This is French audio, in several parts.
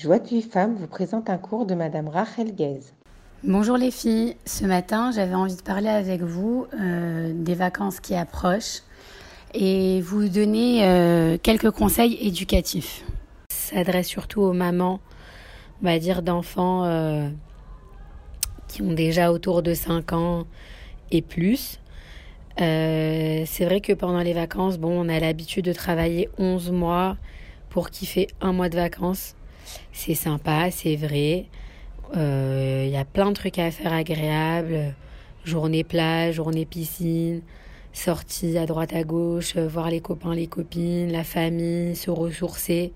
Joie de vie femme vous présente un cours de Madame Rachel Guez. Bonjour les filles, ce matin j'avais envie de parler avec vous euh, des vacances qui approchent et vous donner euh, quelques conseils éducatifs. Ça s'adresse surtout aux mamans, on va dire d'enfants euh, qui ont déjà autour de 5 ans et plus. c'est vrai que pendant les vacances, bon, on a l'habitude de travailler 11 mois pour kiffer un mois de vacances. C'est sympa, c'est vrai. Il euh, y a plein de trucs à faire agréables. Journée plage, journée piscine, sortie à droite à gauche, euh, voir les copains, les copines, la famille, se ressourcer.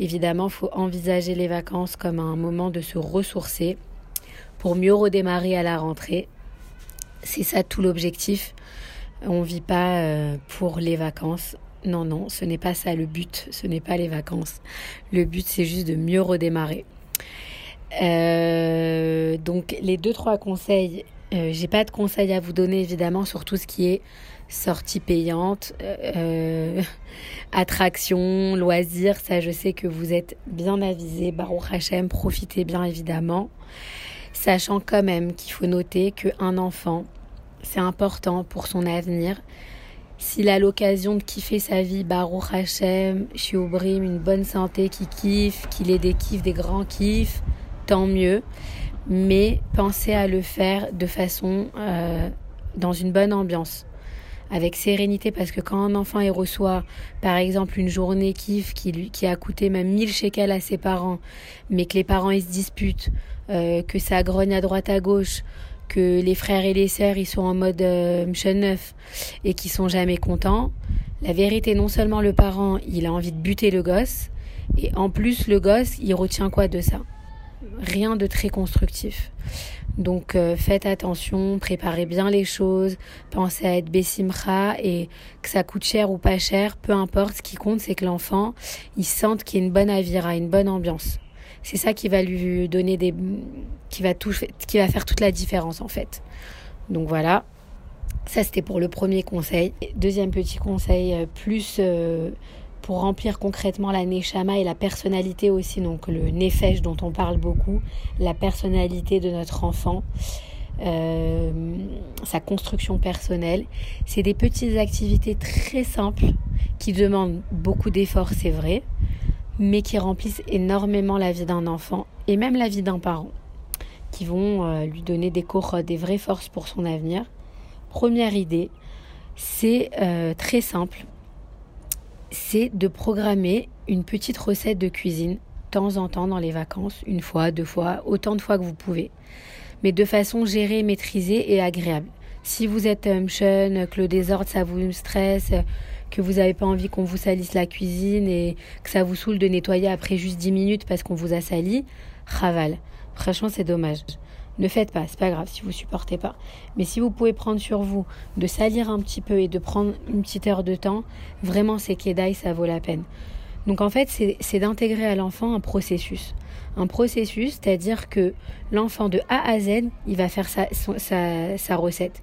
Évidemment, faut envisager les vacances comme un moment de se ressourcer pour mieux redémarrer à la rentrée. C'est ça tout l'objectif. On ne vit pas euh, pour les vacances, non, non, ce n'est pas ça le but, ce n'est pas les vacances. Le but, c'est juste de mieux redémarrer. Euh, donc, les deux, trois conseils, euh, j'ai pas de conseils à vous donner évidemment sur tout ce qui est sortie payante, euh, attraction, loisirs. Ça, je sais que vous êtes bien avisés. Baruch Hashem, profitez bien évidemment. Sachant quand même qu'il faut noter qu'un enfant, c'est important pour son avenir s'il a l'occasion de kiffer sa vie, Baruch Hashem, Shiobrim, une bonne santé, qui kiffe, qu'il ait des kiffs, des grands kiffs, tant mieux. Mais pensez à le faire de façon euh, dans une bonne ambiance, avec sérénité, parce que quand un enfant il reçoit, par exemple, une journée kiff qui lui qui a coûté même 1000 shekels à ses parents, mais que les parents ils se disputent, euh, que ça grogne à droite à gauche, que les frères et les sœurs ils sont en mode euh, neuf et qui sont jamais contents. La vérité, non seulement le parent il a envie de buter le gosse, et en plus le gosse il retient quoi de ça? Rien de très constructif. Donc euh, faites attention, préparez bien les choses, pensez à être bessimra et que ça coûte cher ou pas cher, peu importe, ce qui compte c'est que l'enfant il sente qu'il y a une bonne avira, une bonne ambiance. C'est ça qui va lui donner des, qui va qui va faire toute la différence en fait. Donc voilà. Ça c'était pour le premier conseil. Deuxième petit conseil, euh, plus euh, pour remplir concrètement la neshama et la personnalité aussi, donc le nefesh dont on parle beaucoup, la personnalité de notre enfant. Euh, sa construction personnelle. C'est des petites activités très simples qui demandent beaucoup d'efforts, c'est vrai, mais qui remplissent énormément la vie d'un enfant et même la vie d'un parent, qui vont euh, lui donner des cours, des vraies forces pour son avenir. Première idée, c'est euh, très simple, c'est de programmer une petite recette de cuisine de temps en temps dans les vacances, une fois, deux fois, autant de fois que vous pouvez, mais de façon gérée, maîtrisée et agréable. Si vous êtes um, jeune, que le désordre ça vous stresse, que vous n'avez pas envie qu'on vous salisse la cuisine et que ça vous saoule de nettoyer après juste 10 minutes parce qu'on vous a sali, raval. Franchement, c'est dommage. Ne faites pas, c'est pas grave si vous supportez pas. Mais si vous pouvez prendre sur vous de salir un petit peu et de prendre une petite heure de temps, vraiment c'est qu'Edaï, ça vaut la peine. Donc en fait, c'est d'intégrer à l'enfant un processus. Un processus, c'est-à-dire que l'enfant de A à Z, il va faire sa, recette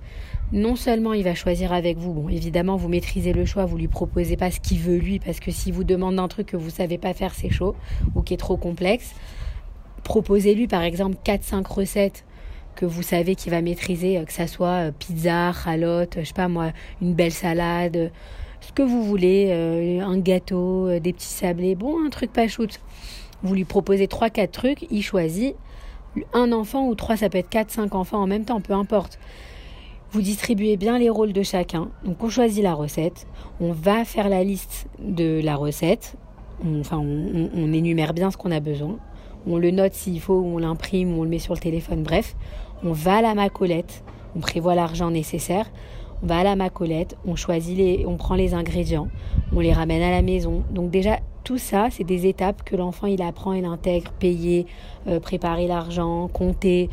non seulement il va choisir avec vous, bon évidemment vous maîtrisez le choix, vous lui proposez pas ce qu'il veut lui, parce que si vous demande un truc que vous savez pas faire c'est chaud ou qui est trop complexe, proposez-lui par exemple 4-5 recettes que vous savez qu'il va maîtriser, euh, que ça soit euh, pizza, ralotte, je sais pas moi, une belle salade, ce que vous voulez, euh, un gâteau, des petits sablés, bon un truc pas shoot. Vous lui proposez 3-4 trucs, il choisit un enfant ou trois, ça peut être 4-5 enfants en même temps, peu importe. Vous distribuez bien les rôles de chacun. Donc on choisit la recette, on va faire la liste de la recette, on, enfin on, énumère bien ce qu'on a besoin, on le note s'il faut, on l'imprime, on le met sur le téléphone, bref, on va à la macolette, on prévoit l'argent nécessaire, on va à la macolette, on choisit les, on prend les ingrédients, on les ramène à la maison. Donc déjà tout ça, c'est des étapes que l'enfant il apprend, il intègre, payer, euh, préparer l'argent, compter,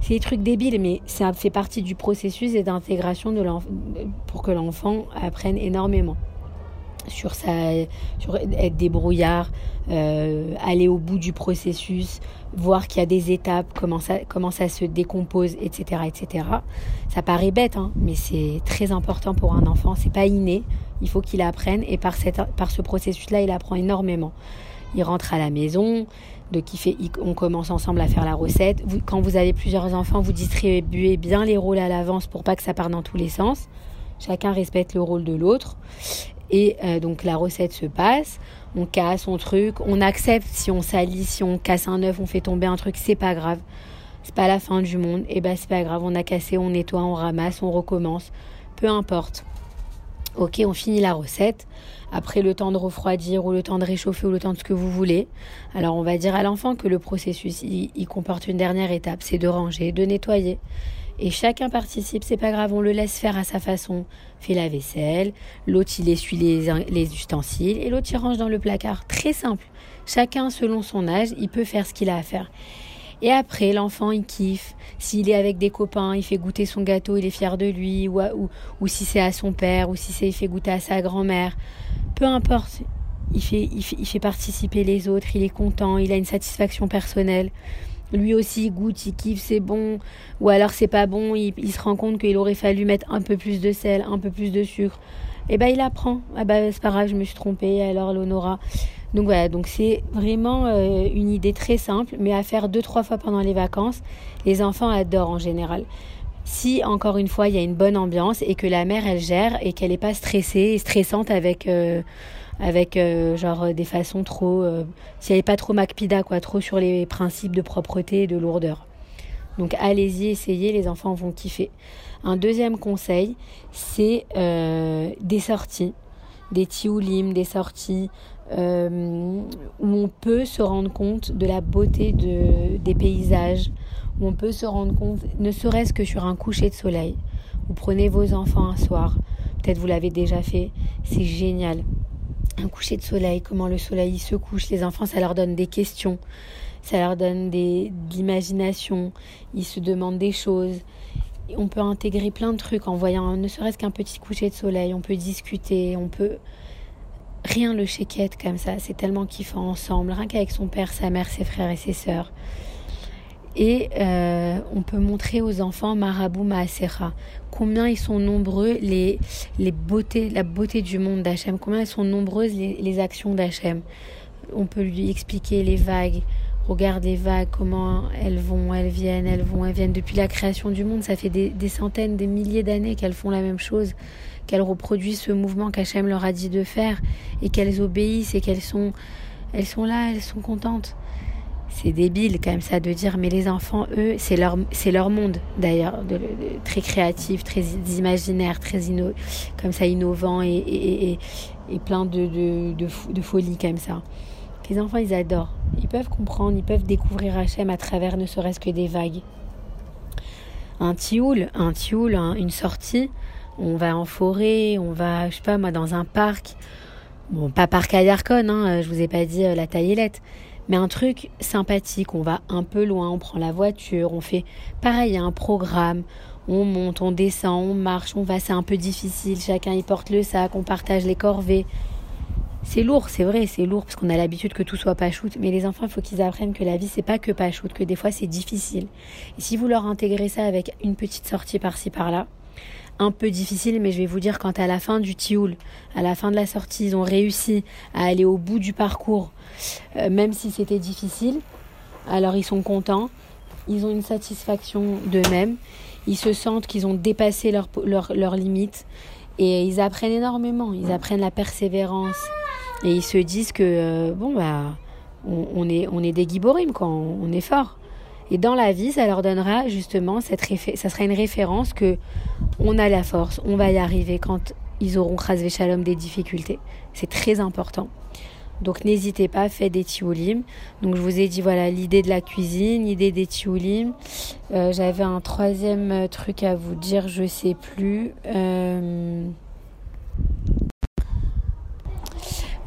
c'est des trucs débiles, mais ça fait partie du processus et d'intégration pour que l'enfant apprenne énormément sur sa sur être débrouillard euh, aller au bout du processus voir qu'il y a des étapes comment ça comment ça se décompose etc etc ça paraît bête hein, mais c'est très important pour un enfant c'est pas inné il faut qu'il apprenne et par cette par ce processus là il apprend énormément il rentre à la maison, de fait, on commence ensemble à faire la recette. quand vous avez plusieurs enfants, vous distribuez bien les rôles à l'avance pour pas que ça parte dans tous les sens. Chacun respecte le rôle de l'autre. Et euh, donc la recette se passe, on casse, on truc, on accepte si on salit, si on casse un œuf, on fait tomber un truc, c'est pas grave. C'est pas la fin du monde. Et eh ben c'est pas grave, on a cassé, on nettoie, on ramasse, on recommence. Peu importe. Ok, on finit la recette. Après le temps de refroidir ou le temps de réchauffer ou le temps de ce que vous voulez. Alors on va dire à l'enfant que le processus il, comporte une dernière étape, c'est de ranger, de nettoyer. Et chacun participe, c'est pas grave, on le laisse faire à sa façon. Fait la vaisselle, l'autre il essuie les, les ustensiles et l'autre il range dans le placard. Très simple. Chacun selon son âge, il peut faire ce qu'il a à faire. Et après, l'enfant, il kiffe. S'il est avec des copains, il fait goûter son gâteau, il est fier de lui. Ou, si c'est à son père, ou si c'est il fait goûter à sa grand-mère. Peu importe. Il, fait, participer les autres, il est content, il a une satisfaction personnelle. Lui aussi, il goûte, il kiffe, c'est bon. Ou alors c'est pas bon, il, se rend compte qu'il aurait fallu mettre un peu plus de sel, un peu plus de sucre. Et eh ben il apprend. Ah bah c'est pas grave, je me suis trompée, alors l'honora. Donc voilà, donc c'est vraiment euh, une idée très simple, mais à faire deux trois fois pendant les vacances. Les enfants adorent en général. Si encore une fois il y a une bonne ambiance et que la mère elle gère et qu'elle n'est pas stressée et stressante avec euh, avec euh, genre des façons trop si elle n'est pas trop macpida quoi, trop sur les principes de propreté et de lourdeur. Donc allez-y, essayez, les enfants vont kiffer. Un deuxième conseil, c'est des sorties, des tioulim, des sorties euh, où on peut se rendre compte de la beauté de, des paysages, où on peut se rendre compte, ne serait-ce que sur un coucher de soleil. Vous prenez vos enfants un soir, peut-être vous l'avez déjà fait, c'est génial. Un coucher de soleil, comment le soleil se couche, les enfants, ça leur donne des questions, ça leur donne des, de l'imagination, ils se demandent des choses. on peut intégrer plein de trucs en voyant ne serait-ce qu'un petit coucher de soleil, on peut discuter, on peut rien le chéquette comme ça, c'est tellement kiffant ensemble, rien qu'avec son père, sa mère, ses frères et ses sœurs. Et euh, on peut montrer aux enfants Marabout Maasera, combien ils sont nombreux les, les beautés, la beauté du monde d'Hachem, combien elles sont nombreuses les, les actions d'Hachem. On peut lui expliquer les vagues, regarde les vagues, comment elles vont, elles viennent, elles vont, elles viennent. Depuis la création du monde, ça fait des, des centaines, des milliers d'années qu'elles font la même chose qu'elles reproduisent ce mouvement qu'Hachem leur a dit de faire et qu'elles obéissent et qu'elles sont, elles sont là, elles sont contentes. C'est débile quand même ça de dire, mais les enfants, eux, c'est leur, c'est leur monde d'ailleurs, très créatif, très imaginaire, très comme ça innovant et, plein de, de, folie comme ça. Les enfants, ils adorent. Ils peuvent comprendre, ils peuvent découvrir Hachem à travers ne serait-ce que des vagues. Un tioul, un tioul, une sortie, on va en forêt, on va, je sais pas moi, dans un parc. Bon, pas parc à Yarkon, hein, je vous ai pas dit euh, la taillette. Mais un truc sympathique, on va un peu loin, on prend la voiture, on fait pareil, un programme, on monte, on descend, on marche, on va, c'est un peu difficile, chacun y porte le sac, on partage les corvées. C'est lourd, c'est vrai, c'est lourd parce qu'on a l'habitude que tout soit pas shoot, mais les enfants, il faut qu'ils apprennent que la vie c'est pas que pas shoot, que des fois c'est difficile. Et si vous leur intégrez ça avec une petite sortie par-ci par-là, un peu difficile, mais je vais vous dire quand à la fin du tioul, à la fin de la sortie, ils ont réussi à aller au bout du parcours, euh, même si c'était difficile, alors ils sont contents, ils ont une satisfaction d'eux-mêmes, ils se sentent qu'ils ont dépassé leurs leur, leur limites et ils apprennent énormément, ils apprennent la persévérance et ils se disent que euh, bon bah on, est on est des giborim quand on est fort. Et dans la vie, ça leur donnera justement cette ça sera une référence que on a la force, on va y arriver quand ils auront crasé shalom des difficultés. C'est très important. Donc n'hésitez pas, faites des tioulim. Donc je vous ai dit voilà l'idée de la cuisine, l'idée des tioulim. Euh, J'avais un troisième truc à vous dire, je sais plus. Euh...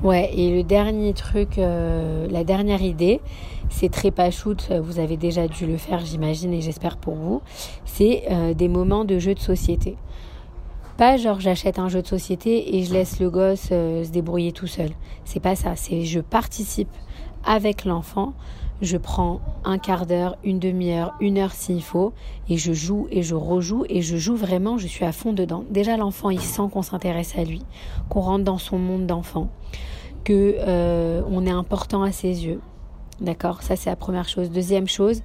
Ouais, et le dernier truc, euh, la dernière idée, c'est très pas shoot, vous avez déjà dû le faire, j'imagine, et j'espère pour vous. C'est euh, des moments de jeu de société. Pas genre j'achète un jeu de société et je laisse le gosse euh, se débrouiller tout seul. C'est pas ça, c'est je participe avec l'enfant. Je prends un quart d'heure, une demi-heure, une heure s'il faut, et je joue et je rejoue et je joue vraiment, je suis à fond dedans. Déjà l'enfant il sent qu'on s'intéresse à lui, qu'on rentre dans son monde d'enfant que euh, on est important à ses yeux. D'accord Ça, c'est la première chose. Deuxième chose,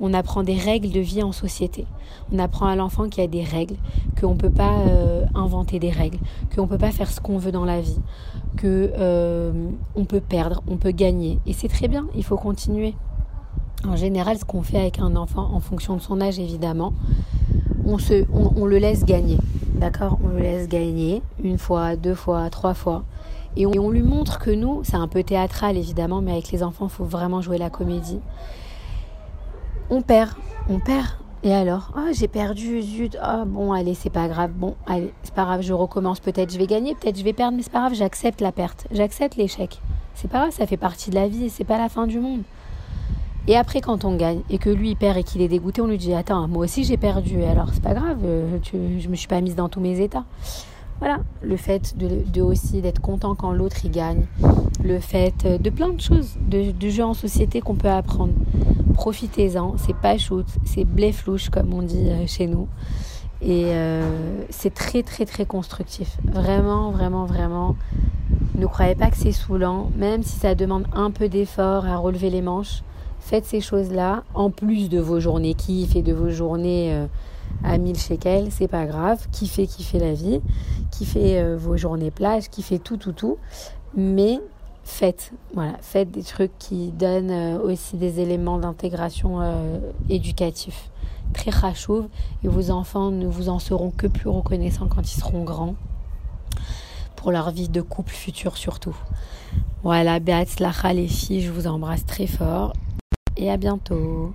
on apprend des règles de vie en société. On apprend à l'enfant qu'il y a des règles, qu'on ne peut pas euh, inventer des règles, qu'on ne peut pas faire ce qu'on veut dans la vie, que euh, peut perdre, on peut gagner. Et c'est très bien, il faut continuer. En général, ce qu'on fait avec un enfant, en fonction de son âge évidemment, on, se, on le laisse gagner. D'accord? On le laisse gagner une fois, deux fois, trois fois. Et on, lui montre que nous, c'est un peu théâtral évidemment, mais avec les enfants, il faut vraiment jouer la comédie. On perd, on perd. Et alors? Oh, j'ai perdu, zut. Oh, bon, allez, c'est pas grave. Bon, allez, c'est pas grave, je recommence. Peut-être je vais gagner, peut-être je vais perdre, mais c'est pas grave, j'accepte la perte. J'accepte l'échec. C'est pas grave, ça fait partie de la vie, c'est pas la fin du monde. Et après, quand on gagne et que lui il perd et qu'il est dégoûté, on lui dit Attends, moi aussi j'ai perdu. Alors c'est pas grave, euh, je me suis pas mise dans tous mes états. Voilà, le fait de, aussi d'être content quand l'autre y gagne, le fait de plein de choses, de, jeux en société qu'on peut apprendre. Profitez-en, c'est pas shoot, c'est bléflouche comme on dit euh, chez nous. Et euh, c'est très très très constructif. Vraiment, vraiment, vraiment. Ne croyez pas que c'est saoulant, même si ça demande un peu d'effort à relever les manches. Faites ces choses-là, en plus de vos journées kiff et de vos journées euh, à 1000 shekels, c'est pas grave. Kiffez, kiffez la vie, kiffez euh, vos journées plage, kiffez tout, tout, tout. Mais faites, voilà, faites des trucs qui donnent euh, aussi des éléments d'intégration éducatif. Très rachouve et vos enfants ne vous en seront que plus reconnaissants quand ils seront grands pour leur vie de couple futur surtout. Voilà, Beatzlacha les filles, je vous embrasse très fort et à bientôt.